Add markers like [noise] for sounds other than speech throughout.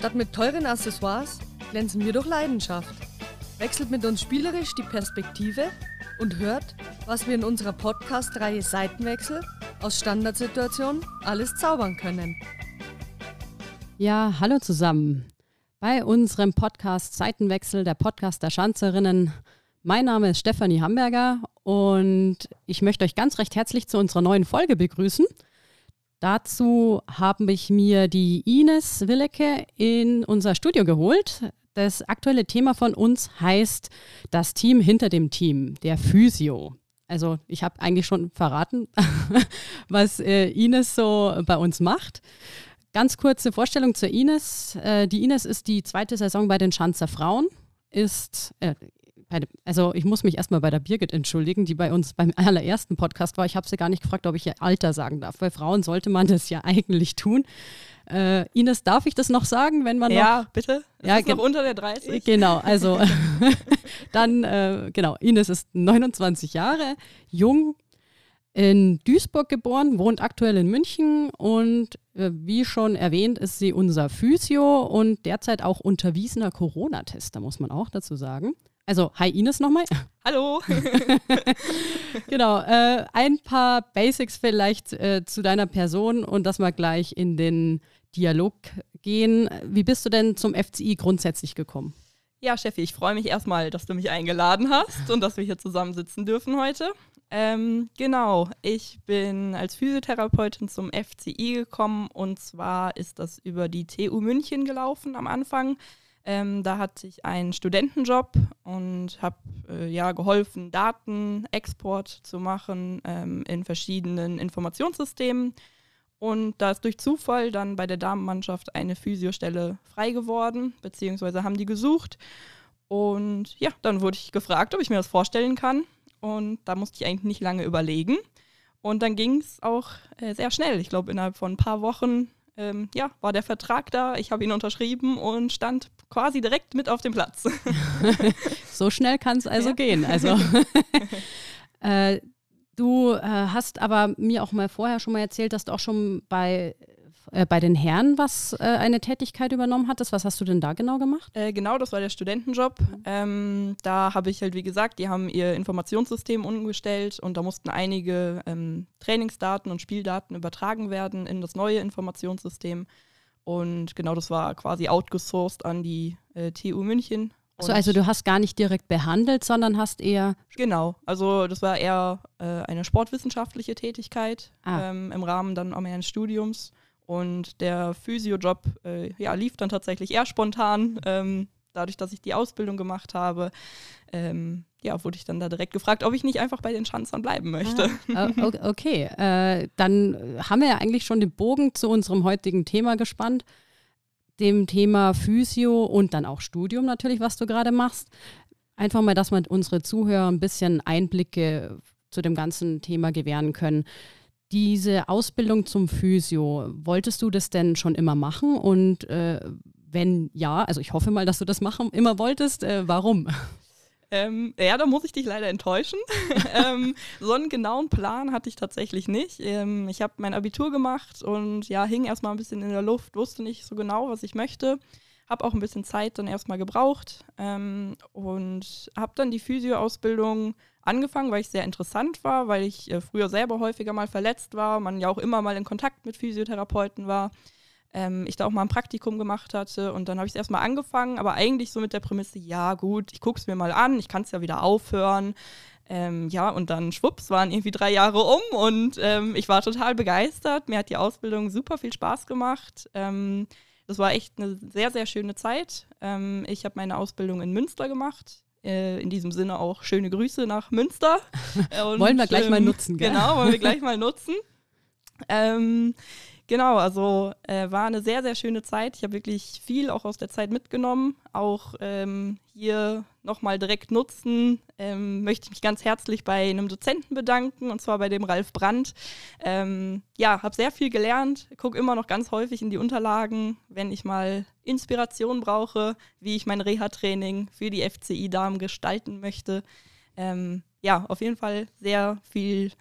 Statt mit teuren Accessoires glänzen wir durch Leidenschaft. Wechselt mit uns spielerisch die Perspektive und hört, was wir in unserer Podcast-Reihe Seitenwechsel aus Standardsituationen alles zaubern können. Ja, hallo zusammen. Bei unserem Podcast Seitenwechsel, der Podcast der Schanzerinnen. Mein Name ist Stefanie Hamburger und ich möchte euch ganz recht herzlich zu unserer neuen Folge begrüßen. Dazu habe ich mir die Ines Willecke in unser Studio geholt. Das aktuelle Thema von uns heißt das Team hinter dem Team, der Physio. Also ich habe eigentlich schon verraten, [laughs] was äh, Ines so bei uns macht. Ganz kurze Vorstellung zur Ines. Äh, die Ines ist die zweite Saison bei den Schanzer Frauen, ist, äh, also ich muss mich erstmal bei der Birgit entschuldigen, die bei uns beim allerersten Podcast war. Ich habe sie gar nicht gefragt, ob ich ihr Alter sagen darf. Bei Frauen sollte man das ja eigentlich tun. Äh, Ines, darf ich das noch sagen, wenn man ja, noch... bitte. Ja, ist noch unter der 30. Genau, also [laughs] [laughs] dann, äh, genau, Ines ist 29 Jahre, jung, in Duisburg geboren, wohnt aktuell in München und äh, wie schon erwähnt, ist sie unser Physio und derzeit auch unterwiesener Corona-Tester, muss man auch dazu sagen. Also, hi Ines nochmal. [laughs] Hallo. [laughs] genau, äh, ein paar Basics vielleicht äh, zu deiner Person und dass wir gleich in den Dialog gehen. Wie bist du denn zum FCI grundsätzlich gekommen? Ja, Steffi, ich freue mich erstmal, dass du mich eingeladen hast und dass wir hier zusammensitzen dürfen heute. Ähm, genau, ich bin als Physiotherapeutin zum FCI gekommen und zwar ist das über die TU München gelaufen am Anfang. Ähm, da hatte ich einen Studentenjob und habe äh, ja geholfen, Datenexport zu machen ähm, in verschiedenen Informationssystemen. Und da ist durch Zufall dann bei der Damenmannschaft eine Physiostelle frei geworden, beziehungsweise haben die gesucht. Und ja, dann wurde ich gefragt, ob ich mir das vorstellen kann. Und da musste ich eigentlich nicht lange überlegen. Und dann ging es auch äh, sehr schnell. Ich glaube, innerhalb von ein paar Wochen ähm, ja, war der Vertrag da. Ich habe ihn unterschrieben und stand quasi direkt mit auf dem Platz. [laughs] so schnell kann es also ja. gehen. Also [laughs] äh, Du äh, hast aber mir auch mal vorher schon mal erzählt, dass du auch schon bei, äh, bei den Herren was äh, eine Tätigkeit übernommen hattest. Was hast du denn da genau gemacht? Äh, genau, das war der Studentenjob. Mhm. Ähm, da habe ich halt, wie gesagt, die haben ihr Informationssystem umgestellt und da mussten einige ähm, Trainingsdaten und Spieldaten übertragen werden in das neue Informationssystem. Und genau das war quasi outgesourced an die äh, TU München so, also du hast gar nicht direkt behandelt, sondern hast eher. Genau, also das war eher äh, eine sportwissenschaftliche Tätigkeit ah. ähm, im Rahmen dann auch meines Studiums. Und der Physiojob äh, ja, lief dann tatsächlich eher spontan. Ähm, dadurch, dass ich die Ausbildung gemacht habe, ähm, ja, wurde ich dann da direkt gefragt, ob ich nicht einfach bei den Schanzern bleiben möchte. Ah, okay, äh, dann haben wir ja eigentlich schon den Bogen zu unserem heutigen Thema gespannt dem Thema Physio und dann auch Studium natürlich, was du gerade machst. Einfach mal, dass wir unsere Zuhörer ein bisschen Einblicke zu dem ganzen Thema gewähren können. Diese Ausbildung zum Physio, wolltest du das denn schon immer machen? Und äh, wenn ja, also ich hoffe mal, dass du das machen immer wolltest, äh, warum? Ähm, ja, da muss ich dich leider enttäuschen. [laughs] ähm, so einen genauen Plan hatte ich tatsächlich nicht. Ähm, ich habe mein Abitur gemacht und ja, hing erstmal ein bisschen in der Luft, wusste nicht so genau, was ich möchte. Habe auch ein bisschen Zeit dann erstmal gebraucht ähm, und habe dann die Physio-Ausbildung angefangen, weil ich sehr interessant war, weil ich äh, früher selber häufiger mal verletzt war, man ja auch immer mal in Kontakt mit Physiotherapeuten war ähm, ich da auch mal ein Praktikum gemacht hatte. Und dann habe ich es erstmal angefangen, aber eigentlich so mit der Prämisse, ja gut, ich gucke es mir mal an, ich kann es ja wieder aufhören. Ähm, ja, und dann schwupps, waren irgendwie drei Jahre um und ähm, ich war total begeistert. Mir hat die Ausbildung super viel Spaß gemacht. Ähm, das war echt eine sehr, sehr schöne Zeit. Ähm, ich habe meine Ausbildung in Münster gemacht. Äh, in diesem Sinne auch schöne Grüße nach Münster. Und, [laughs] wollen wir gleich mal ähm, nutzen, gell? Genau, wollen wir gleich [laughs] mal nutzen. Ähm, Genau, also äh, war eine sehr, sehr schöne Zeit. Ich habe wirklich viel auch aus der Zeit mitgenommen. Auch ähm, hier nochmal direkt nutzen, ähm, möchte ich mich ganz herzlich bei einem Dozenten bedanken, und zwar bei dem Ralf Brandt. Ähm, ja, habe sehr viel gelernt, gucke immer noch ganz häufig in die Unterlagen, wenn ich mal Inspiration brauche, wie ich mein Reha-Training für die FCI-Damen gestalten möchte. Ähm, ja, auf jeden Fall sehr viel,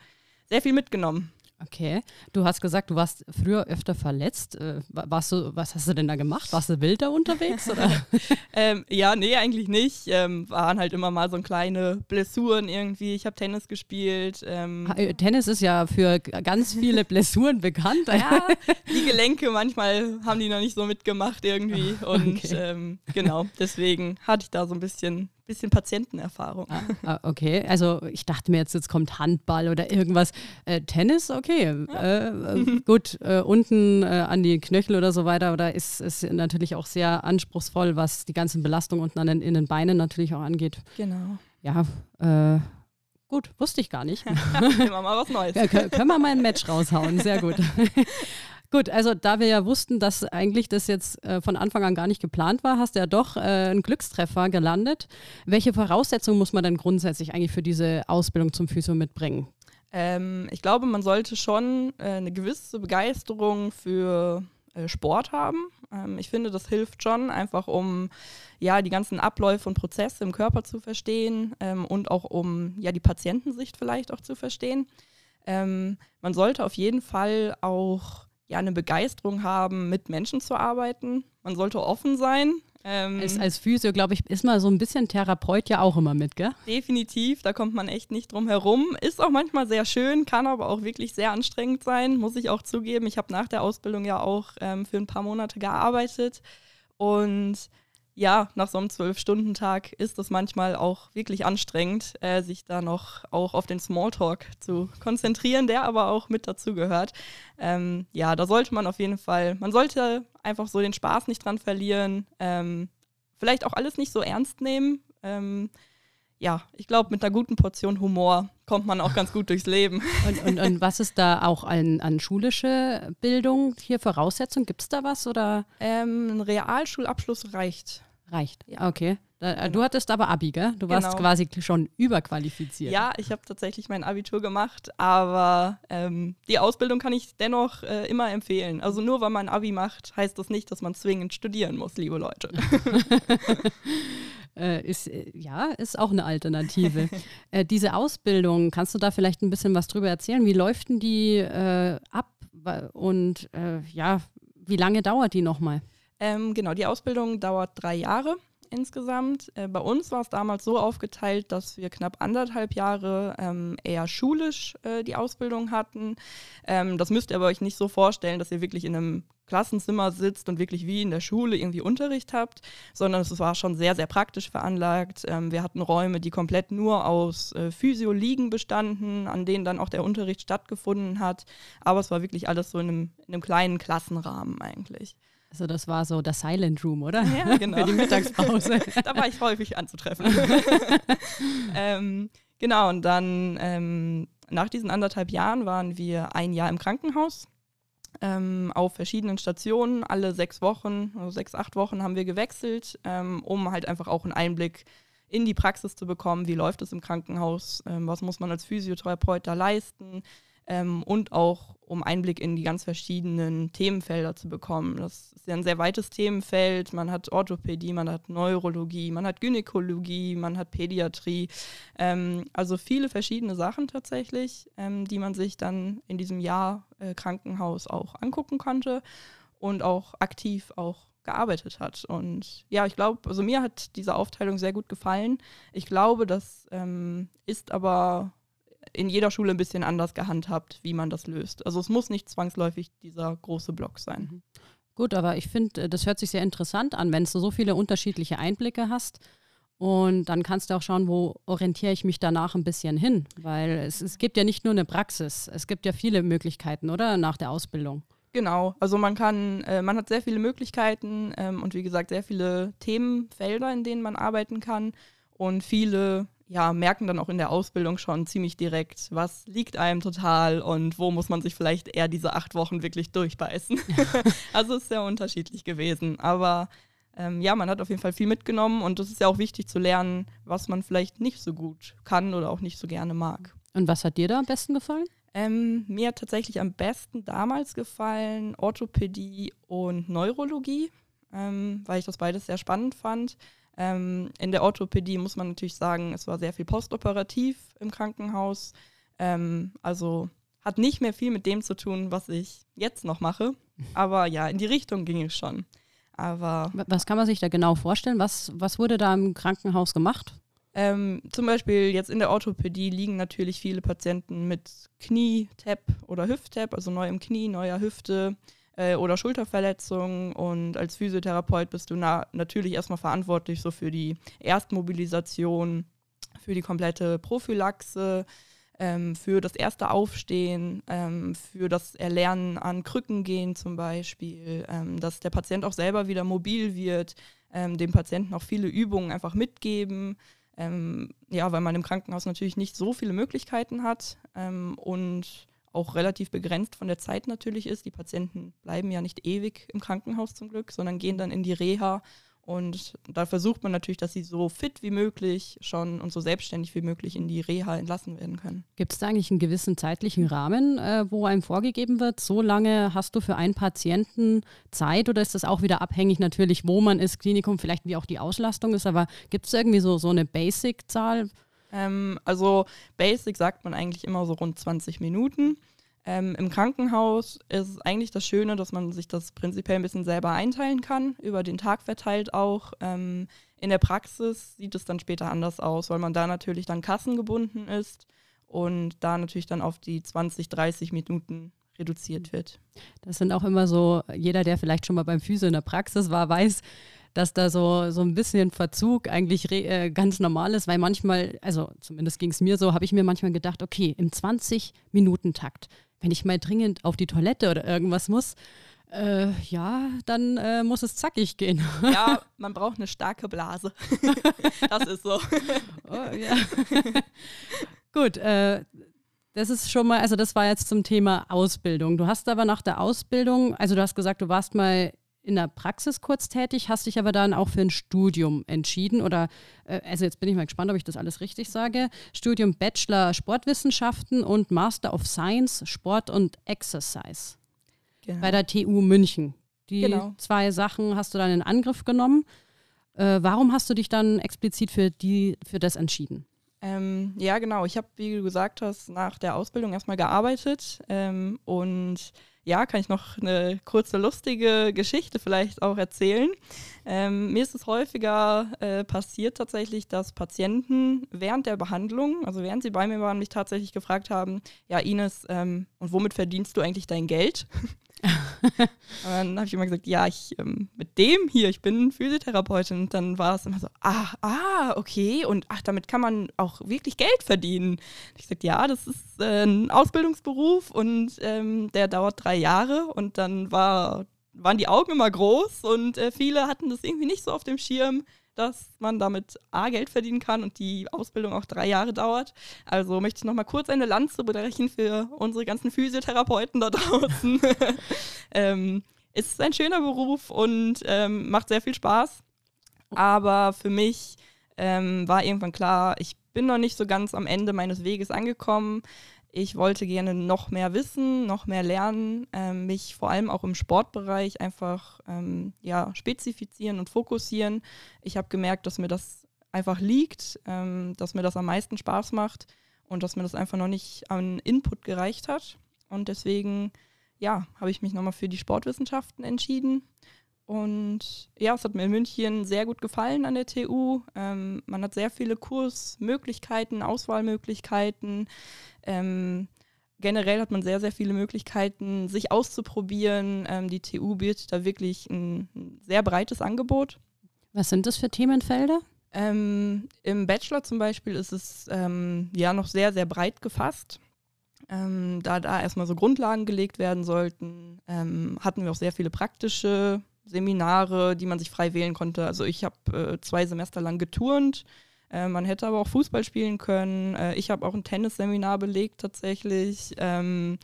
sehr viel mitgenommen. Okay. Du hast gesagt, du warst früher öfter verletzt. Äh, warst du, was hast du denn da gemacht? Warst du wild da unterwegs? [laughs] ähm, ja, nee, eigentlich nicht. Ähm, waren halt immer mal so kleine Blessuren irgendwie. Ich habe Tennis gespielt. Ähm. Äh, Tennis ist ja für ganz viele Blessuren bekannt. ja, die Gelenke manchmal haben die noch nicht so mitgemacht irgendwie. [laughs] Und okay. Ähm, genau, deswegen hatte ich da so ein bisschen bisschen Patientenerfahrung. Ah, ah, okay, also ich dachte mir jetzt, jetzt kommt Handball oder irgendwas. Äh, Tennis, okay. Ja. Äh, äh, gut, äh, unten äh, an die Knöchel oder so weiter, oder ist es natürlich auch sehr anspruchsvoll, was die ganzen Belastungen unten an den, in den Beinen natürlich auch angeht. Genau. Ja, äh, Gut, wusste ich gar nicht. [laughs] Nehmen wir mal was Neues. Ja, können wir mal ein Match raushauen, sehr gut. [laughs] Gut, also da wir ja wussten, dass eigentlich das jetzt äh, von Anfang an gar nicht geplant war, hast du ja doch äh, einen Glückstreffer gelandet. Welche Voraussetzungen muss man denn grundsätzlich eigentlich für diese Ausbildung zum Physio mitbringen? Ähm, ich glaube, man sollte schon äh, eine gewisse Begeisterung für äh, Sport haben. Ähm, ich finde, das hilft schon, einfach um ja die ganzen Abläufe und Prozesse im Körper zu verstehen ähm, und auch um ja die Patientensicht vielleicht auch zu verstehen. Ähm, man sollte auf jeden Fall auch ja eine Begeisterung haben, mit Menschen zu arbeiten. Man sollte offen sein. Ähm, als, als Physio, glaube ich, ist man so ein bisschen Therapeut ja auch immer mit, gell? Definitiv, da kommt man echt nicht drum herum. Ist auch manchmal sehr schön, kann aber auch wirklich sehr anstrengend sein, muss ich auch zugeben. Ich habe nach der Ausbildung ja auch ähm, für ein paar Monate gearbeitet und ja, nach so einem Zwölf-Stunden-Tag ist das manchmal auch wirklich anstrengend, äh, sich da noch auch auf den Smalltalk zu konzentrieren, der aber auch mit dazu gehört. Ähm, ja, da sollte man auf jeden Fall, man sollte einfach so den Spaß nicht dran verlieren, ähm, vielleicht auch alles nicht so ernst nehmen. Ähm, ja, ich glaube, mit einer guten Portion Humor kommt man auch ganz gut durchs Leben. [laughs] Und, und, und was ist da auch an, an schulische Bildung hier Voraussetzung? Gibt es da was? Oder? Ähm, ein Realschulabschluss reicht. Reicht. Ja. Okay. Äh, genau. Du hattest aber Abi, gell? Du warst genau. quasi schon überqualifiziert. Ja, ich habe tatsächlich mein Abitur gemacht, aber ähm, die Ausbildung kann ich dennoch äh, immer empfehlen. Also nur weil man Abi macht, heißt das nicht, dass man zwingend studieren muss, liebe Leute. [laughs] äh, ist, äh, ja, ist auch eine Alternative. [laughs] äh, diese Ausbildung, kannst du da vielleicht ein bisschen was drüber erzählen? Wie läuft denn die äh, ab und ja, wie lange dauert die nochmal? Ähm, genau, die Ausbildung dauert drei Jahre insgesamt. Äh, bei uns war es damals so aufgeteilt, dass wir knapp anderthalb Jahre ähm, eher schulisch äh, die Ausbildung hatten. Ähm, das müsst ihr aber euch nicht so vorstellen, dass ihr wirklich in einem Klassenzimmer sitzt und wirklich wie in der Schule irgendwie Unterricht habt, sondern es war schon sehr, sehr praktisch veranlagt. Ähm, wir hatten Räume, die komplett nur aus äh, Physio-Liegen bestanden, an denen dann auch der Unterricht stattgefunden hat. Aber es war wirklich alles so in einem, in einem kleinen Klassenrahmen eigentlich. Also das war so der Silent Room, oder? Ja, [laughs] genau. Für die Mittagspause. [laughs] da war ich häufig anzutreffen. [laughs] ähm, genau, und dann ähm, nach diesen anderthalb Jahren waren wir ein Jahr im Krankenhaus. Ähm, auf verschiedenen Stationen, alle sechs Wochen, also sechs, acht Wochen haben wir gewechselt, ähm, um halt einfach auch einen Einblick in die Praxis zu bekommen, wie läuft es im Krankenhaus, ähm, was muss man als Physiotherapeut da leisten, ähm, und auch um Einblick in die ganz verschiedenen Themenfelder zu bekommen. Das ist ja ein sehr weites Themenfeld. Man hat Orthopädie, man hat Neurologie, man hat Gynäkologie, man hat Pädiatrie. Ähm, also viele verschiedene Sachen tatsächlich, ähm, die man sich dann in diesem Jahr äh, Krankenhaus auch angucken konnte und auch aktiv auch gearbeitet hat. Und ja, ich glaube, also mir hat diese Aufteilung sehr gut gefallen. Ich glaube, das ähm, ist aber in jeder Schule ein bisschen anders gehandhabt, wie man das löst. Also es muss nicht zwangsläufig dieser große Block sein. Mhm. Gut, aber ich finde, äh, das hört sich sehr interessant an, wenn du so viele unterschiedliche Einblicke hast. Und dann kannst du auch schauen, wo orientiere ich mich danach ein bisschen hin. Weil es, es gibt ja nicht nur eine Praxis, es gibt ja viele Möglichkeiten, oder? Nach der Ausbildung. Genau, also man kann, äh, man hat sehr viele Möglichkeiten ähm, und wie gesagt sehr viele Themenfelder, in denen man arbeiten kann und viele ja, merken dann auch in der Ausbildung schon ziemlich direkt, was liegt einem total und wo muss man sich vielleicht eher diese acht Wochen wirklich durchbeißen. [laughs] also ist sehr unterschiedlich gewesen. Aber ähm, ja, man hat auf jeden Fall viel mitgenommen und es ist ja auch wichtig zu lernen, was man vielleicht nicht so gut kann oder auch nicht so gerne mag. Und was hat dir da am besten gefallen? Ähm, mir hat tatsächlich am besten damals gefallen Orthopädie und Neurologie, ähm, weil ich das beides sehr spannend fand. Ähm, in der Orthopädie muss man natürlich sagen, es war sehr viel postoperativ im Krankenhaus. Ähm, also hat nicht mehr viel mit dem zu tun, was ich jetzt noch mache. Aber ja, in die Richtung ging es schon. Aber was kann man sich da genau vorstellen? Was, was wurde da im Krankenhaus gemacht? Ähm, zum Beispiel jetzt in der Orthopädie liegen natürlich viele Patienten mit Knie-Tap oder Hüft-Tap, also neu im Knie, neuer Hüfte äh, oder Schulterverletzungen. Und als Physiotherapeut bist du na natürlich erstmal verantwortlich so für die Erstmobilisation, für die komplette Prophylaxe, ähm, für das erste Aufstehen, ähm, für das Erlernen an Krücken gehen zum Beispiel, ähm, dass der Patient auch selber wieder mobil wird, ähm, dem Patienten auch viele Übungen einfach mitgeben. Ähm, ja, weil man im Krankenhaus natürlich nicht so viele Möglichkeiten hat ähm, und auch relativ begrenzt von der Zeit natürlich ist. Die Patienten bleiben ja nicht ewig im Krankenhaus zum Glück, sondern gehen dann in die Reha und da versucht man natürlich, dass sie so fit wie möglich schon und so selbstständig wie möglich in die Reha entlassen werden können. Gibt es da eigentlich einen gewissen zeitlichen Rahmen, äh, wo einem vorgegeben wird, so lange hast du für einen Patienten Zeit oder ist das auch wieder abhängig natürlich, wo man ist, Klinikum, vielleicht wie auch die Auslastung ist, aber gibt es irgendwie so, so eine Basic-Zahl? Ähm, also Basic sagt man eigentlich immer so rund 20 Minuten. Ähm, Im Krankenhaus ist es eigentlich das Schöne, dass man sich das prinzipiell ein bisschen selber einteilen kann, über den Tag verteilt auch. Ähm, in der Praxis sieht es dann später anders aus, weil man da natürlich dann kassengebunden ist und da natürlich dann auf die 20, 30 Minuten reduziert wird. Das sind auch immer so, jeder, der vielleicht schon mal beim Physio in der Praxis war, weiß, dass da so, so ein bisschen Verzug eigentlich äh, ganz normal ist, weil manchmal, also zumindest ging es mir so, habe ich mir manchmal gedacht, okay, im 20-Minuten-Takt wenn ich mal dringend auf die Toilette oder irgendwas muss, äh, ja, dann äh, muss es zackig gehen. Ja, [laughs] man braucht eine starke Blase. [laughs] das ist so. Oh, ja. [laughs] Gut, äh, das ist schon mal, also das war jetzt zum Thema Ausbildung. Du hast aber nach der Ausbildung, also du hast gesagt, du warst mal in der Praxis kurz tätig, hast dich aber dann auch für ein Studium entschieden oder, äh, also jetzt bin ich mal gespannt, ob ich das alles richtig sage, Studium Bachelor Sportwissenschaften und Master of Science Sport und Exercise genau. bei der TU München. Die genau. zwei Sachen hast du dann in Angriff genommen. Äh, warum hast du dich dann explizit für, die, für das entschieden? Ähm, ja, genau. Ich habe, wie du gesagt hast, nach der Ausbildung erstmal gearbeitet ähm, und ja, kann ich noch eine kurze lustige Geschichte vielleicht auch erzählen. Ähm, mir ist es häufiger äh, passiert tatsächlich, dass Patienten während der Behandlung, also während sie bei mir waren, mich tatsächlich gefragt haben, ja Ines, ähm, und womit verdienst du eigentlich dein Geld? [laughs] und dann habe ich immer gesagt, ja, ich ähm, mit dem hier, ich bin Physiotherapeutin. Und dann war es immer so, ah, ah, okay, und ach, damit kann man auch wirklich Geld verdienen. Und ich sagte, ja, das ist äh, ein Ausbildungsberuf und ähm, der dauert drei Jahre. Und dann war, waren die Augen immer groß und äh, viele hatten das irgendwie nicht so auf dem Schirm dass man damit A Geld verdienen kann und die Ausbildung auch drei Jahre dauert. Also möchte ich noch mal kurz eine Lanze brechen für unsere ganzen Physiotherapeuten da draußen. [laughs] ähm, ist ein schöner Beruf und ähm, macht sehr viel Spaß. Aber für mich ähm, war irgendwann klar, ich bin noch nicht so ganz am Ende meines Weges angekommen. Ich wollte gerne noch mehr wissen, noch mehr lernen, ähm, mich vor allem auch im Sportbereich einfach ähm, ja, spezifizieren und fokussieren. Ich habe gemerkt, dass mir das einfach liegt, ähm, dass mir das am meisten Spaß macht und dass mir das einfach noch nicht an Input gereicht hat. Und deswegen, ja, habe ich mich nochmal für die Sportwissenschaften entschieden und ja, es hat mir in München sehr gut gefallen an der TU. Ähm, man hat sehr viele Kursmöglichkeiten, Auswahlmöglichkeiten. Ähm, generell hat man sehr, sehr viele Möglichkeiten, sich auszuprobieren. Ähm, die TU bietet da wirklich ein, ein, sehr breites Angebot. Was sind das für Themenfelder? Ähm, Im Bachelor zum Beispiel ist es ähm, ja noch sehr, sehr breit gefasst. Ähm, da da erstmal so Grundlagen gelegt werden sollten, hatten wir auch sehr viele praktische Seminare, die man sich frei wählen konnte. Also ich habe äh, zwei Semester lang geturnt. Äh, man hätte aber auch Fußball spielen können. Äh, ich habe auch ein Tennisseminar belegt tatsächlich. Ähm,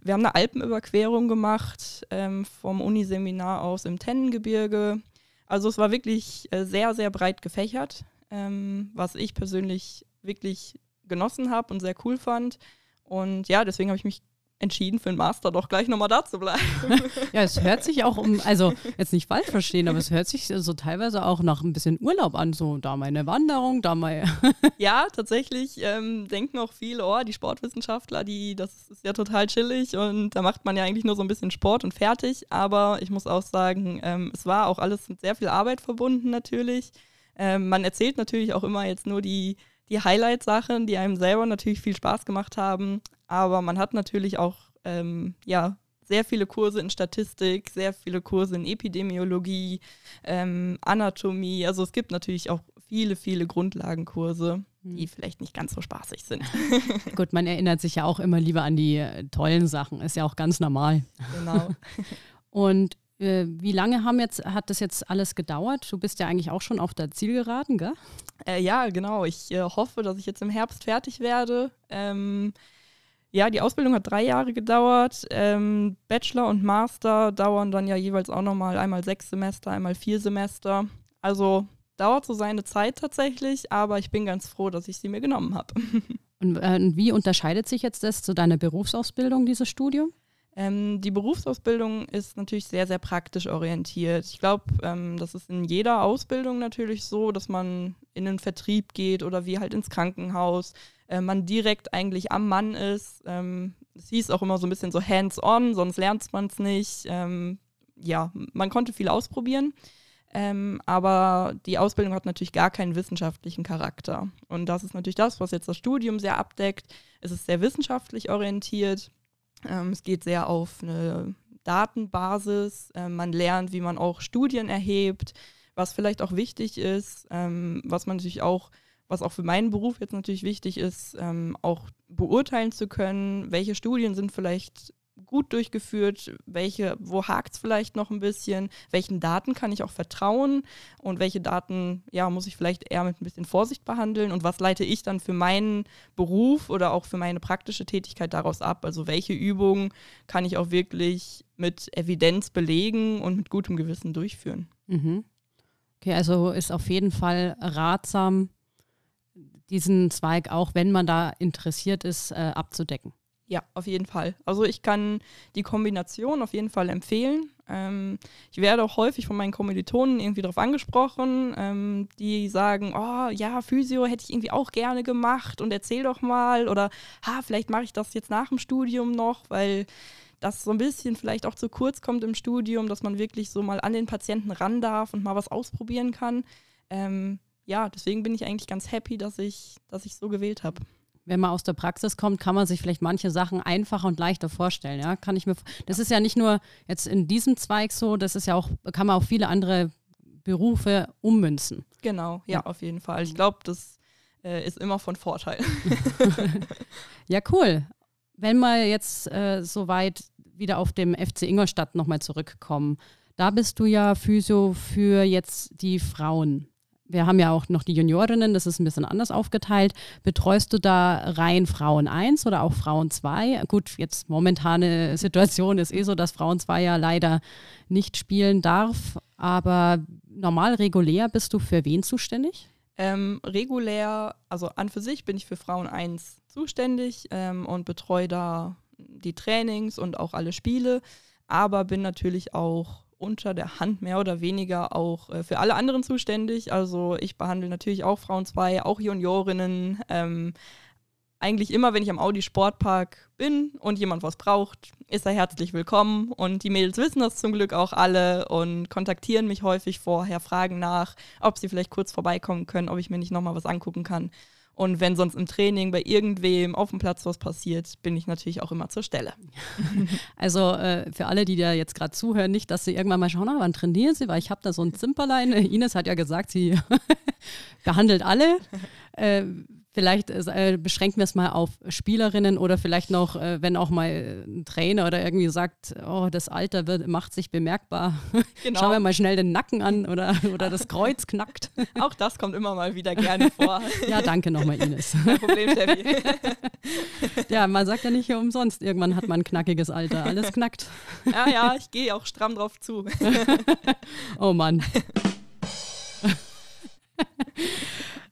wir haben eine Alpenüberquerung gemacht ähm, vom Uniseminar aus im Tennengebirge. Also es war wirklich äh, sehr, sehr breit gefächert, ähm, was ich persönlich wirklich genossen habe und sehr cool fand. Und ja, deswegen habe ich mich entschieden, für den Master doch gleich nochmal da zu bleiben. [laughs] ja, es hört sich auch um, also jetzt nicht falsch verstehen, aber es hört sich so teilweise auch nach ein bisschen Urlaub an. So, da meine Wanderung, da mal. [laughs] ja, tatsächlich ähm, denken auch viele, oh, die Sportwissenschaftler, die, das ist ja total chillig und da macht man ja eigentlich nur so ein bisschen Sport und fertig. Aber ich muss auch sagen, ähm, es war auch alles mit sehr viel Arbeit verbunden natürlich. Ähm, man erzählt natürlich auch immer jetzt nur die die Highlight-Sachen, die einem selber natürlich viel Spaß gemacht haben. Aber man hat natürlich auch ähm, ja, sehr viele Kurse in Statistik, sehr viele Kurse in Epidemiologie, ähm, Anatomie. Also es gibt natürlich auch viele, viele Grundlagenkurse, die hm. vielleicht nicht ganz so spaßig sind. [laughs] Gut, man erinnert sich ja auch immer lieber an die äh, tollen Sachen, ist ja auch ganz normal. Genau. [laughs] Und wie lange haben jetzt, hat das jetzt alles gedauert? Du bist ja eigentlich auch schon auf der Zielgeraden, gell? Äh, ja, genau. Ich äh, hoffe, dass ich jetzt im Herbst fertig werde. Ähm, ja, die Ausbildung hat drei Jahre gedauert. Ähm, Bachelor und Master dauern dann ja jeweils auch nochmal einmal sechs Semester, einmal vier Semester. Also dauert so seine Zeit tatsächlich, aber ich bin ganz froh, dass ich sie mir genommen habe. [laughs] und äh, wie unterscheidet sich jetzt das zu deiner Berufsausbildung, dieses Studium? Ähm, die Berufsausbildung ist natürlich sehr, sehr praktisch orientiert. Ich glaube, ähm, das ist in jeder Ausbildung natürlich so, dass man in den Vertrieb geht oder wie halt ins Krankenhaus, äh, man direkt eigentlich am Mann ist. Ähm, es hieß auch immer so ein bisschen so hands-on, sonst lernt man es nicht. Ähm, ja, man konnte viel ausprobieren. Ähm, aber die Ausbildung hat natürlich gar keinen wissenschaftlichen Charakter. Und das ist natürlich das, was jetzt das Studium sehr abdeckt. Es ist sehr wissenschaftlich orientiert. Ähm, es geht sehr auf eine Datenbasis. Ähm, man lernt, wie man auch Studien erhebt, was vielleicht auch wichtig ist, ähm, was man natürlich auch, was auch für meinen Beruf jetzt natürlich wichtig ist, ähm, auch beurteilen zu können, welche Studien sind vielleicht gut durchgeführt, welche, wo hakt es vielleicht noch ein bisschen, welchen Daten kann ich auch vertrauen und welche Daten, ja, muss ich vielleicht eher mit ein bisschen Vorsicht behandeln und was leite ich dann für meinen Beruf oder auch für meine praktische Tätigkeit daraus ab? Also welche Übungen kann ich auch wirklich mit Evidenz belegen und mit gutem Gewissen durchführen? Mhm. Okay, also ist auf jeden Fall ratsam, diesen Zweig auch, wenn man da interessiert ist, äh, abzudecken. Ja, auf jeden Fall. Also ich kann die Kombination auf jeden Fall empfehlen. Ähm, ich werde auch häufig von meinen Kommilitonen irgendwie darauf angesprochen, ähm, die sagen, oh ja, Physio hätte ich irgendwie auch gerne gemacht und erzähl doch mal oder ha, vielleicht mache ich das jetzt nach dem Studium noch, weil das so ein bisschen vielleicht auch zu kurz kommt im Studium, dass man wirklich so mal an den Patienten ran darf und mal was ausprobieren kann. Ähm, ja, deswegen bin ich eigentlich ganz happy, dass ich, dass ich so gewählt habe wenn man aus der Praxis kommt, kann man sich vielleicht manche Sachen einfacher und leichter vorstellen. Ja, kann ich mir. Das ist ja nicht nur jetzt in diesem Zweig so, das ist ja auch, kann man auch viele andere Berufe ummünzen. Genau, ja, ja. auf jeden Fall. Ich glaube, das äh, ist immer von Vorteil. [laughs] ja, cool. Wenn wir jetzt äh, soweit wieder auf dem FC Ingolstadt nochmal zurückkommen, da bist du ja Physio für jetzt die Frauen wir haben ja auch noch die Juniorinnen, das ist ein bisschen anders aufgeteilt. Betreust du da rein Frauen 1 oder auch Frauen 2? Gut, jetzt momentane Situation ist eh so, dass Frauen 2 ja leider nicht spielen darf, aber normal regulär bist du für wen zuständig? Ähm, regulär, also an für sich bin ich für Frauen 1 zuständig ähm, und betreue da die Trainings und auch alle Spiele, aber bin natürlich auch unter der Hand mehr oder weniger auch äh, für alle anderen zuständig. Also ich behandle natürlich auch Frauen 2, auch Juniorinnen. Ähm, eigentlich immer, wenn ich am Audi Sportpark bin und jemand was braucht, ist er herzlich willkommen. Und die Mädels wissen das zum Glück auch alle und kontaktieren mich häufig vorher, fragen nach, ob sie vielleicht kurz vorbeikommen können, ob ich mir nicht nochmal was angucken kann. Und wenn sonst im Training bei irgendwem auf dem Platz was passiert, bin ich natürlich auch immer zur Stelle. [laughs] Also äh, für alle, die da jetzt gerade zuhören, nicht, dass sie irgendwann mal schauen, ah, wann trainieren sie, weil ich habe da so ein Zimperlein. Ines hat ja gesagt, sie [laughs] behandelt alle. Äh, Vielleicht äh, beschränken wir es mal auf Spielerinnen oder vielleicht noch, äh, wenn auch mal ein Trainer oder irgendwie sagt, oh, das Alter wird, macht sich bemerkbar. [laughs] Genau. Schauen wir mal schnell den Nacken an oder, oder das Kreuz knackt. [laughs] Auch das kommt immer mal wieder gerne vor. [laughs] ja, danke nochmal, Ines. Kein Problem, Steffi. ja, man sagt ja nicht umsonst, irgendwann hat man ein knackiges Alter. Alles knackt. ja, ja, ich gehe auch stramm drauf zu. oh Mann.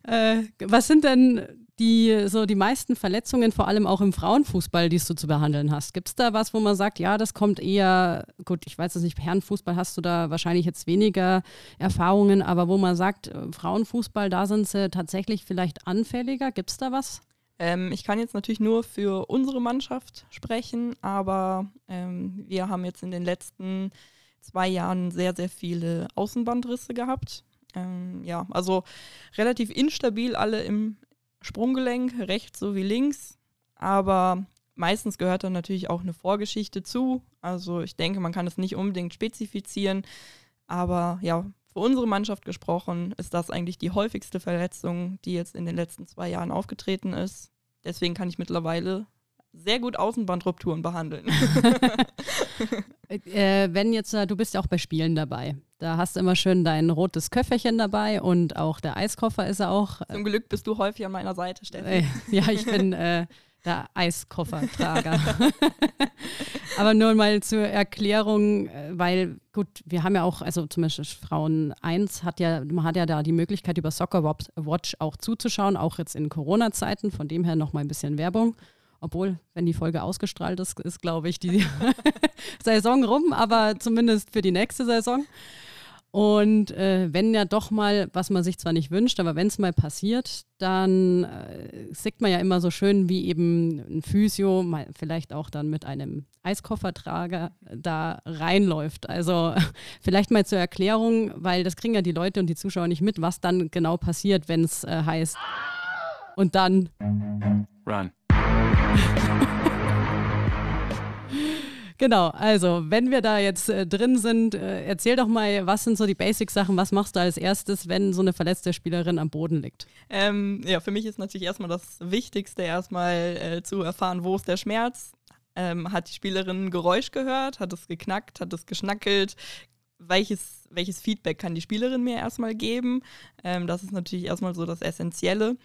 Äh, was sind denn die so die meisten Verletzungen, vor allem auch im Frauenfußball, die du zu behandeln hast? Gibt es da was, wo man sagt, ja, das kommt eher, gut, ich weiß es nicht, Herrenfußball hast du da wahrscheinlich jetzt weniger Erfahrungen, aber wo man sagt, äh, Frauenfußball, da sind sie tatsächlich vielleicht anfälliger. Gibt es da was? Ähm, ich kann jetzt natürlich nur für unsere Mannschaft sprechen, aber ähm, wir haben jetzt in den letzten zwei Jahren sehr, sehr viele Außenbandrisse gehabt. Ähm, ja, also relativ instabil alle im Sprunggelenk, rechts sowie links. Aber meistens gehört dann natürlich auch eine Vorgeschichte zu. Also ich denke, man kann es nicht unbedingt spezifizieren. Aber ja, für unsere Mannschaft gesprochen ist das eigentlich die häufigste Verletzung, die jetzt in den letzten zwei Jahren aufgetreten ist. Deswegen kann ich mittlerweile sehr gut Außenbandrupturen behandeln. [laughs] äh, wenn jetzt, äh, du bist ja auch bei Spielen dabei. Da hast du immer schön dein rotes Köfferchen dabei und auch der Eiskoffer ist auch. Äh, Zum Glück bist du häufig an meiner Seite, Steffi. Äh, ja, ich bin äh, der Eiskoffertrager. [laughs] Aber nur mal zur Erklärung, äh, weil gut, wir haben ja auch, also zum Beispiel Frauen 1 hat ja, man hat ja da die Möglichkeit, über Soccer Watch auch zuzuschauen, auch jetzt in Corona-Zeiten, von dem her nochmal ein bisschen Werbung. Obwohl, wenn die Folge ausgestrahlt ist, ist, glaube ich, die [laughs] Saison rum, aber zumindest für die nächste Saison. Und äh, wenn ja doch mal, was man sich zwar nicht wünscht, aber wenn es mal passiert, dann äh, sieht man ja immer so schön, wie eben ein Physio, mal, vielleicht auch dann mit einem Eiskoffertrager da reinläuft. Also [laughs] vielleicht mal zur Erklärung, weil das kriegen ja die Leute und die Zuschauer nicht mit, was dann genau passiert, wenn es äh, heißt. Und dann. Run. [laughs] Genau, also wenn wir da jetzt äh, drin sind, äh, erzähl doch mal, was sind so die Basic-Sachen, was machst du als erstes, wenn so eine verletzte Spielerin am Boden liegt? Ähm, ja, für mich ist natürlich erstmal das Wichtigste, erstmal äh, zu erfahren, wo ist der Schmerz. Ähm, hat die Spielerin ein Geräusch gehört? Hat es geknackt? Hat es geschnackelt? Welches, welches Feedback kann die Spielerin mir erstmal geben? Ähm, das ist natürlich erstmal so das Essentielle.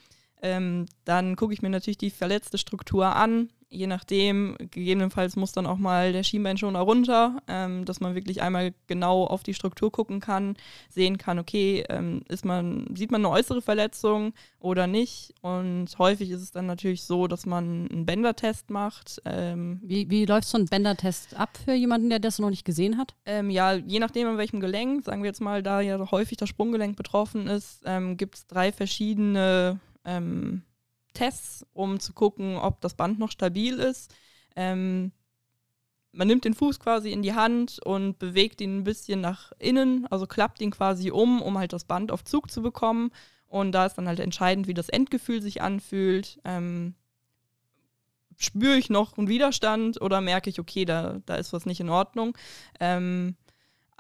Ähm, dann gucke ich mir natürlich die verletzte Struktur an. Je nachdem, gegebenenfalls muss dann auch mal der Schienbeinschoner runter, ähm, dass man wirklich einmal genau auf die Struktur gucken kann, sehen kann, okay, ähm, ist man, sieht man eine äußere Verletzung oder nicht. Und häufig ist es dann natürlich so, dass man einen Bändertest macht. Ähm, wie, wie läuft so ein Bändertest ab für jemanden, der das noch nicht gesehen hat? Ähm, ja, je nachdem, an welchem Gelenk, sagen wir jetzt mal, da ja häufig das Sprunggelenk betroffen ist, ähm, gibt es drei verschiedene ähm, Tests, um zu gucken, ob das Band noch stabil ist. Ähm, man nimmt den Fuß quasi in die Hand und bewegt ihn ein bisschen nach innen, also klappt ihn quasi um, um halt das Band auf Zug zu bekommen. Und da ist dann halt entscheidend, wie das Endgefühl sich anfühlt. Ähm, spüre ich noch einen Widerstand oder merke ich, okay, da, da ist was nicht in Ordnung. Ähm,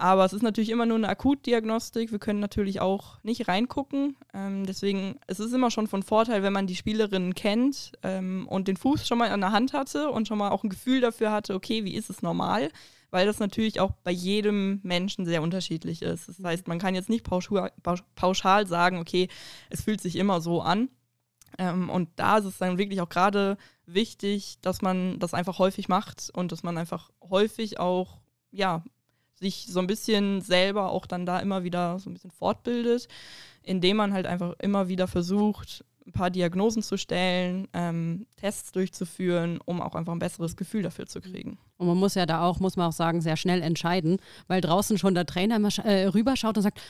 aber es ist natürlich immer nur eine Akutdiagnostik. Wir können natürlich auch nicht reingucken. Ähm, deswegen es ist es immer schon von Vorteil, wenn man die Spielerinnen kennt ähm, und den Fuß schon mal an der Hand hatte und schon mal auch ein Gefühl dafür hatte, okay, wie ist es normal? Weil das natürlich auch bei jedem Menschen sehr unterschiedlich ist. Das heißt, man kann jetzt nicht pauschal, sagen, okay, es fühlt sich immer so an. Ähm, und da ist es dann wirklich auch gerade wichtig, dass man das einfach häufig macht und dass man einfach häufig auch ja, sich so ein bisschen selber auch dann da immer wieder so ein bisschen fortbildet, indem man halt einfach immer wieder versucht, ein paar Diagnosen zu stellen, ähm, Tests durchzuführen, um auch einfach ein besseres Gefühl dafür zu kriegen. Und man muss ja da auch, muss man auch sagen, sehr schnell entscheiden, weil draußen schon der Trainer immer äh, rüberschaut und sagt,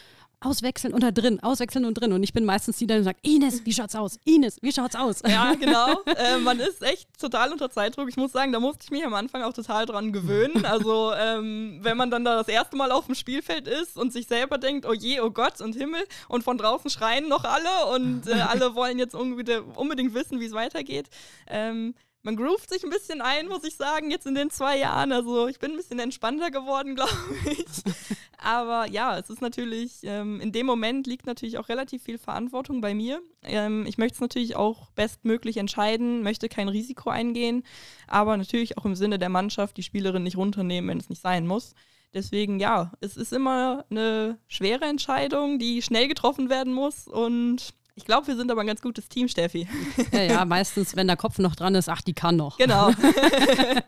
auswechseln und da drin, auswechseln und drin. Und ich bin meistens die, die sagt, Ines, wie schaut's aus? Ines, wie schaut's aus? Ja, [laughs] genau. äh, man ist echt total unter Zeitdruck. Ich muss sagen, da musste ich mich am Anfang auch total dran gewöhnen. Also ähm, wenn man dann da das erste Mal auf dem Spielfeld ist und sich selber denkt, oh je, oh Gott und Himmel und von draußen schreien noch alle und äh, alle wollen jetzt unbedingt wissen, wie es weitergeht. Ähm, man groovt sich ein bisschen ein, muss ich sagen, jetzt in den zwei Jahren. Also ich bin ein bisschen entspannter geworden, [laughs] glaube ich. Aber ja, es ist natürlich, ähm, in dem Moment liegt natürlich auch relativ viel Verantwortung bei mir. Ähm, ich möchte es natürlich auch bestmöglich entscheiden, möchte kein Risiko eingehen, aber natürlich auch im Sinne der Mannschaft die Spielerin nicht runternehmen, wenn es nicht sein muss. Deswegen ja, es ist immer eine schwere Entscheidung, die schnell getroffen werden muss und ich glaube, wir sind aber ein ganz gutes Team, Steffi. Ja, ja, meistens, wenn der Kopf noch dran ist, ach, die kann noch. Genau.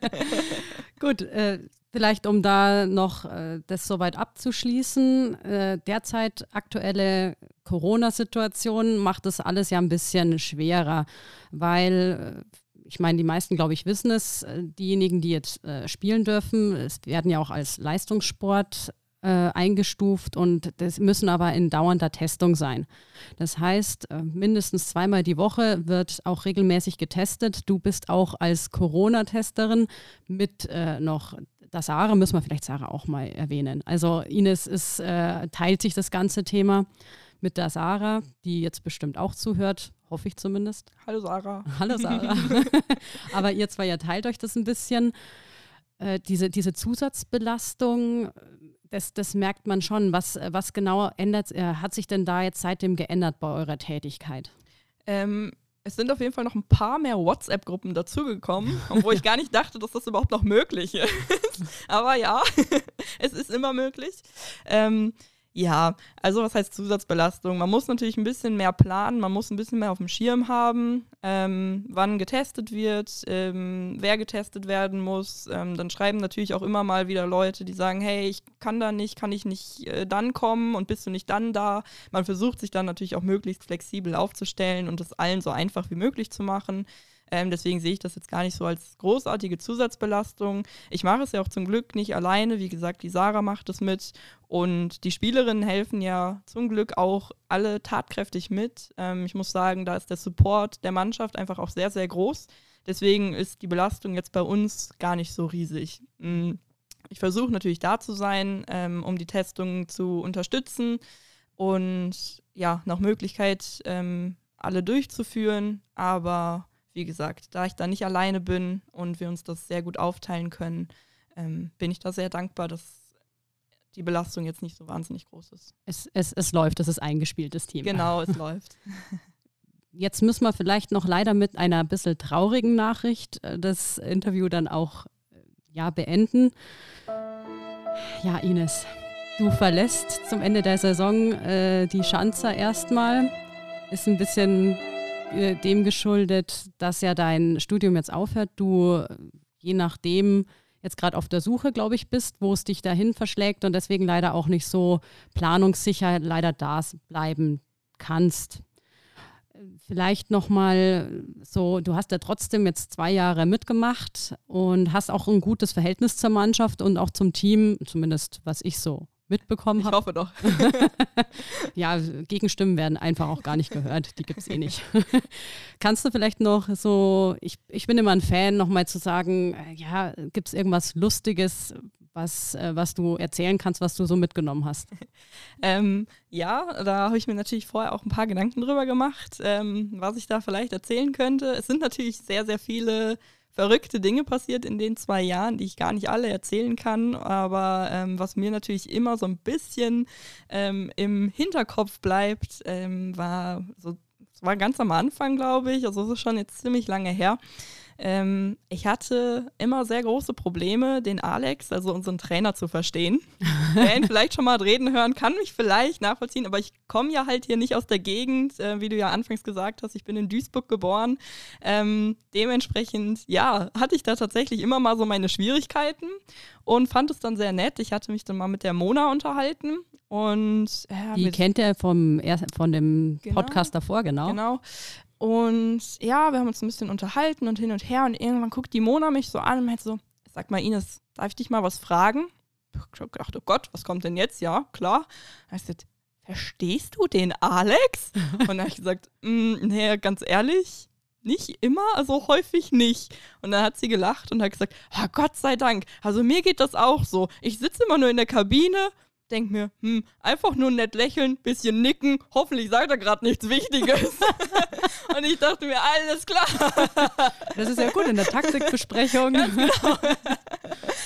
[laughs] Gut, äh, Vielleicht um da noch äh, das soweit abzuschließen, äh, derzeit aktuelle Corona-Situation macht das alles ja ein bisschen schwerer, weil äh, ich meine, die meisten, glaube ich, wissen es, äh, diejenigen, die jetzt äh, spielen dürfen, es werden ja auch als Leistungssport äh, eingestuft und das müssen aber in dauernder Testung sein. Das heißt, äh, mindestens zweimal die Woche wird auch regelmäßig getestet. Du bist auch als Corona-Testerin mit äh, noch das Sarah müssen wir vielleicht Sarah auch mal erwähnen. Also Ines ist, äh, teilt sich das ganze Thema mit der Sarah, die jetzt bestimmt auch zuhört, hoffe ich zumindest. Hallo Sarah. [laughs] Hallo Sarah. [laughs] Aber ihr zwei ja teilt euch das ein bisschen. Äh, diese, diese Zusatzbelastung, das, das merkt man schon. Was, was genau ändert, äh, hat sich denn da jetzt seitdem geändert bei eurer Tätigkeit? Ähm, es sind auf jeden Fall noch ein paar mehr WhatsApp-Gruppen dazugekommen, [laughs] obwohl ich gar nicht dachte, dass das überhaupt noch möglich [laughs] ist. Aber ja, [laughs] es ist immer möglich. Ähm, ja, also was heißt Zusatzbelastung? Man muss natürlich ein bisschen mehr planen, man muss ein bisschen mehr auf dem Schirm haben, ähm, wann getestet wird, ähm, wer getestet werden muss. Ähm, dann schreiben natürlich auch immer mal wieder Leute, die sagen, hey, ich kann da nicht, kann ich nicht äh, dann kommen und bist du nicht dann da? Man versucht sich dann natürlich auch möglichst flexibel aufzustellen und das allen so einfach wie möglich zu machen. Ähm, deswegen sehe ich das jetzt gar nicht so als großartige Zusatzbelastung. Ich mache es ja auch zum Glück nicht alleine. Wie gesagt, die Sarah macht es mit und die Spielerinnen helfen ja zum Glück auch alle tatkräftig mit. Ähm, ich muss sagen, da ist der Support der Mannschaft einfach auch sehr, sehr groß. Deswegen ist die Belastung jetzt bei uns gar nicht so riesig. Mm, ich versuche natürlich da zu sein, ähm, um die Testungen zu unterstützen und ja, nach Möglichkeit ähm, alle durchzuführen. Aber wie gesagt, da ich da nicht alleine bin und wir uns das sehr gut aufteilen können, ähm, bin ich da sehr dankbar, dass die Belastung jetzt nicht so wahnsinnig groß ist. Es, es, es läuft, es ist eingespieltes Team. Genau, es [laughs] läuft. Jetzt müssen wir vielleicht noch leider mit einer bisschen traurigen Nachricht äh, das Interview dann auch äh, ja, beenden. Ja, Ines, du verlässt zum Ende der Saison äh, die Schanzer erstmal. Ist ein bisschen äh, dem geschuldet, dass ja dein Studium jetzt aufhört, du äh, je nachdem jetzt gerade auf der Suche, glaube ich, bist, wo es dich dahin verschlägt und deswegen leider auch nicht so planungssicher leider da bleiben kannst. Vielleicht nochmal so, du hast ja trotzdem jetzt zwei Jahre mitgemacht und hast auch ein gutes Verhältnis zur Mannschaft und auch zum Team, zumindest was ich so mitbekommen habe. Ich hoffe doch. [laughs] ja, Gegenstimmen werden einfach auch gar nicht gehört. Die gibt es eh nicht. [laughs] Kannst du vielleicht noch so, ich, ich bin immer ein Fan, nochmal zu sagen, äh, ja, gibt es irgendwas Lustiges, was, äh, was du erzählen kannst, was du so mitgenommen hast? [laughs] ähm, ja, da habe ich mir natürlich vorher auch ein paar Gedanken drüber gemacht, ähm, was ich da vielleicht erzählen könnte. Es sind natürlich sehr, sehr viele verrückte Dinge passiert in den zwei Jahren, die ich gar nicht alle erzählen kann. Aber ähm, was mir natürlich immer so ein bisschen ähm, im Hinterkopf bleibt, ähm, war so, war ganz am Anfang, glaube ich, also es ist schon jetzt ziemlich lange her. Ähm, ich hatte immer sehr große Probleme, den Alex, also unseren Trainer, zu verstehen. [laughs] Wer ihn vielleicht schon mal reden hören, kann mich vielleicht nachvollziehen, aber ich komme ja halt hier nicht aus der Gegend, äh, wie du ja anfangs gesagt hast. Ich bin in Duisburg geboren. Ähm, dementsprechend, ja, hatte ich da tatsächlich immer mal so meine Schwierigkeiten und fand es dann sehr nett. Ich hatte mich dann mal mit der Mona unterhalten und äh, die kennt er vom von dem genau, Podcast davor, genau. Genau. Und ja, wir haben uns ein bisschen unterhalten und hin und her. Und irgendwann guckt die Mona mich so an und meint so: Sag mal, Ines, darf ich dich mal was fragen? Ich hab gedacht, oh Gott, was kommt denn jetzt? Ja, klar. Dann ich gesagt, verstehst du den Alex? [laughs] und dann habe ich gesagt, mm, nee, ganz ehrlich, nicht immer, also häufig nicht. Und dann hat sie gelacht und hat gesagt, oh, Gott sei Dank, also mir geht das auch so. Ich sitze immer nur in der Kabine, denke mir, hm, einfach nur nett lächeln, bisschen nicken, hoffentlich sagt er gerade nichts Wichtiges. [laughs] und ich dachte mir, alles klar. [laughs] das ist ja gut in der Taktikbesprechung. Genau.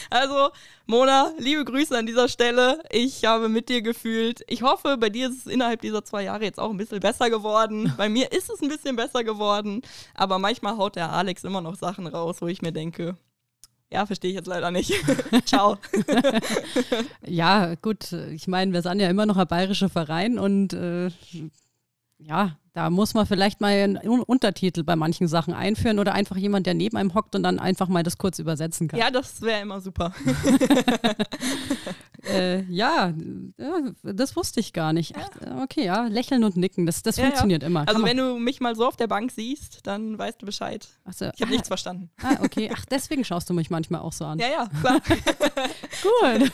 Also, Mona, liebe Grüße an dieser Stelle. Ich habe mit dir gefühlt. Ich hoffe, bei dir ist es innerhalb dieser zwei Jahre jetzt auch ein bisschen besser geworden. [laughs] Bei mir ist es ein bisschen besser geworden. Aber manchmal haut der Alex immer noch Sachen raus, wo ich mir denke, ja, verstehe ich jetzt leider nicht. [laughs] Ciao. [laughs] ja, gut. Ich meine, wir sind ja immer noch ein bayerischer Verein und äh, ja, da muss man vielleicht mal einen Untertitel bei manchen Sachen einführen oder einfach jemand, der neben einem hockt und dann einfach mal das kurz übersetzen kann. Ja, das wäre immer super. [laughs] [laughs] äh, ja, das wusste ich gar nicht. Ach, okay, ja, lächeln und nicken, das, das ja, funktioniert ja. immer. Also wenn du mich mal so auf der Bank siehst, dann weißt du Bescheid. So, ich habe ah, nichts verstanden. Ah, okay. Ach, deswegen schaust du mich manchmal auch so an. Ja, ja, klar. [laughs] gut.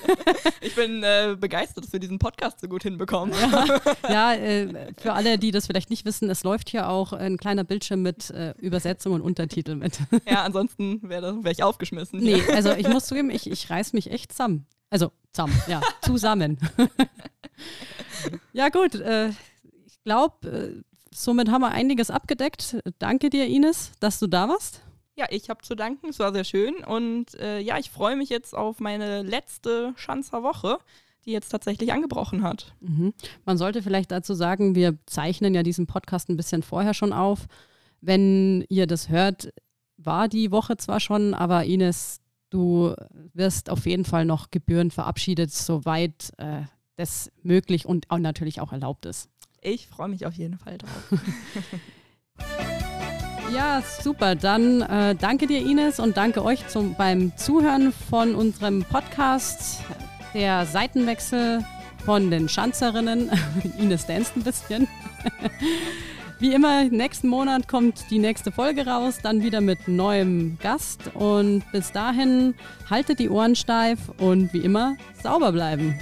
Ich bin äh, begeistert, dass wir diesen Podcast so gut hinbekommen. Ja, ja äh, für alle, die das vielleicht nicht wissen, es läuft hier auch ein kleiner Bildschirm mit äh, Übersetzung und Untertitel mit. [laughs] Ja, ansonsten wäre wär ich aufgeschmissen. Nee, also ich muss zugeben, ich, ich reiß mich echt zusammen. Also zusammen, ja, [laughs] zusammen. [laughs] ja gut, äh, ich glaube, äh, somit haben wir einiges abgedeckt. Danke dir, Ines, dass du da warst. Ja, ich habe zu danken, es war sehr schön und äh, ja, ich freue mich jetzt auf meine letzte Schanzer Woche die jetzt tatsächlich angebrochen hat. Mhm. Man sollte vielleicht dazu sagen, wir zeichnen ja diesen Podcast ein bisschen vorher schon auf. Wenn ihr das hört, war die Woche zwar schon, aber Ines, du wirst auf jeden Fall noch Gebühren verabschiedet, soweit äh, das möglich und auch natürlich auch erlaubt ist. Ich freue mich auf jeden Fall drauf. [laughs] ja, super. Dann äh, danke dir, Ines, und danke euch zum, beim Zuhören von unserem Podcast der Seitenwechsel von den Schanzerinnen. [laughs] Ines danst ein bisschen. [laughs] Wie immer, nächsten Monat kommt die nächste Folge raus, dann wieder mit neuem Gast. Und bis dahin haltet die Ohren steif und wie immer sauber bleiben.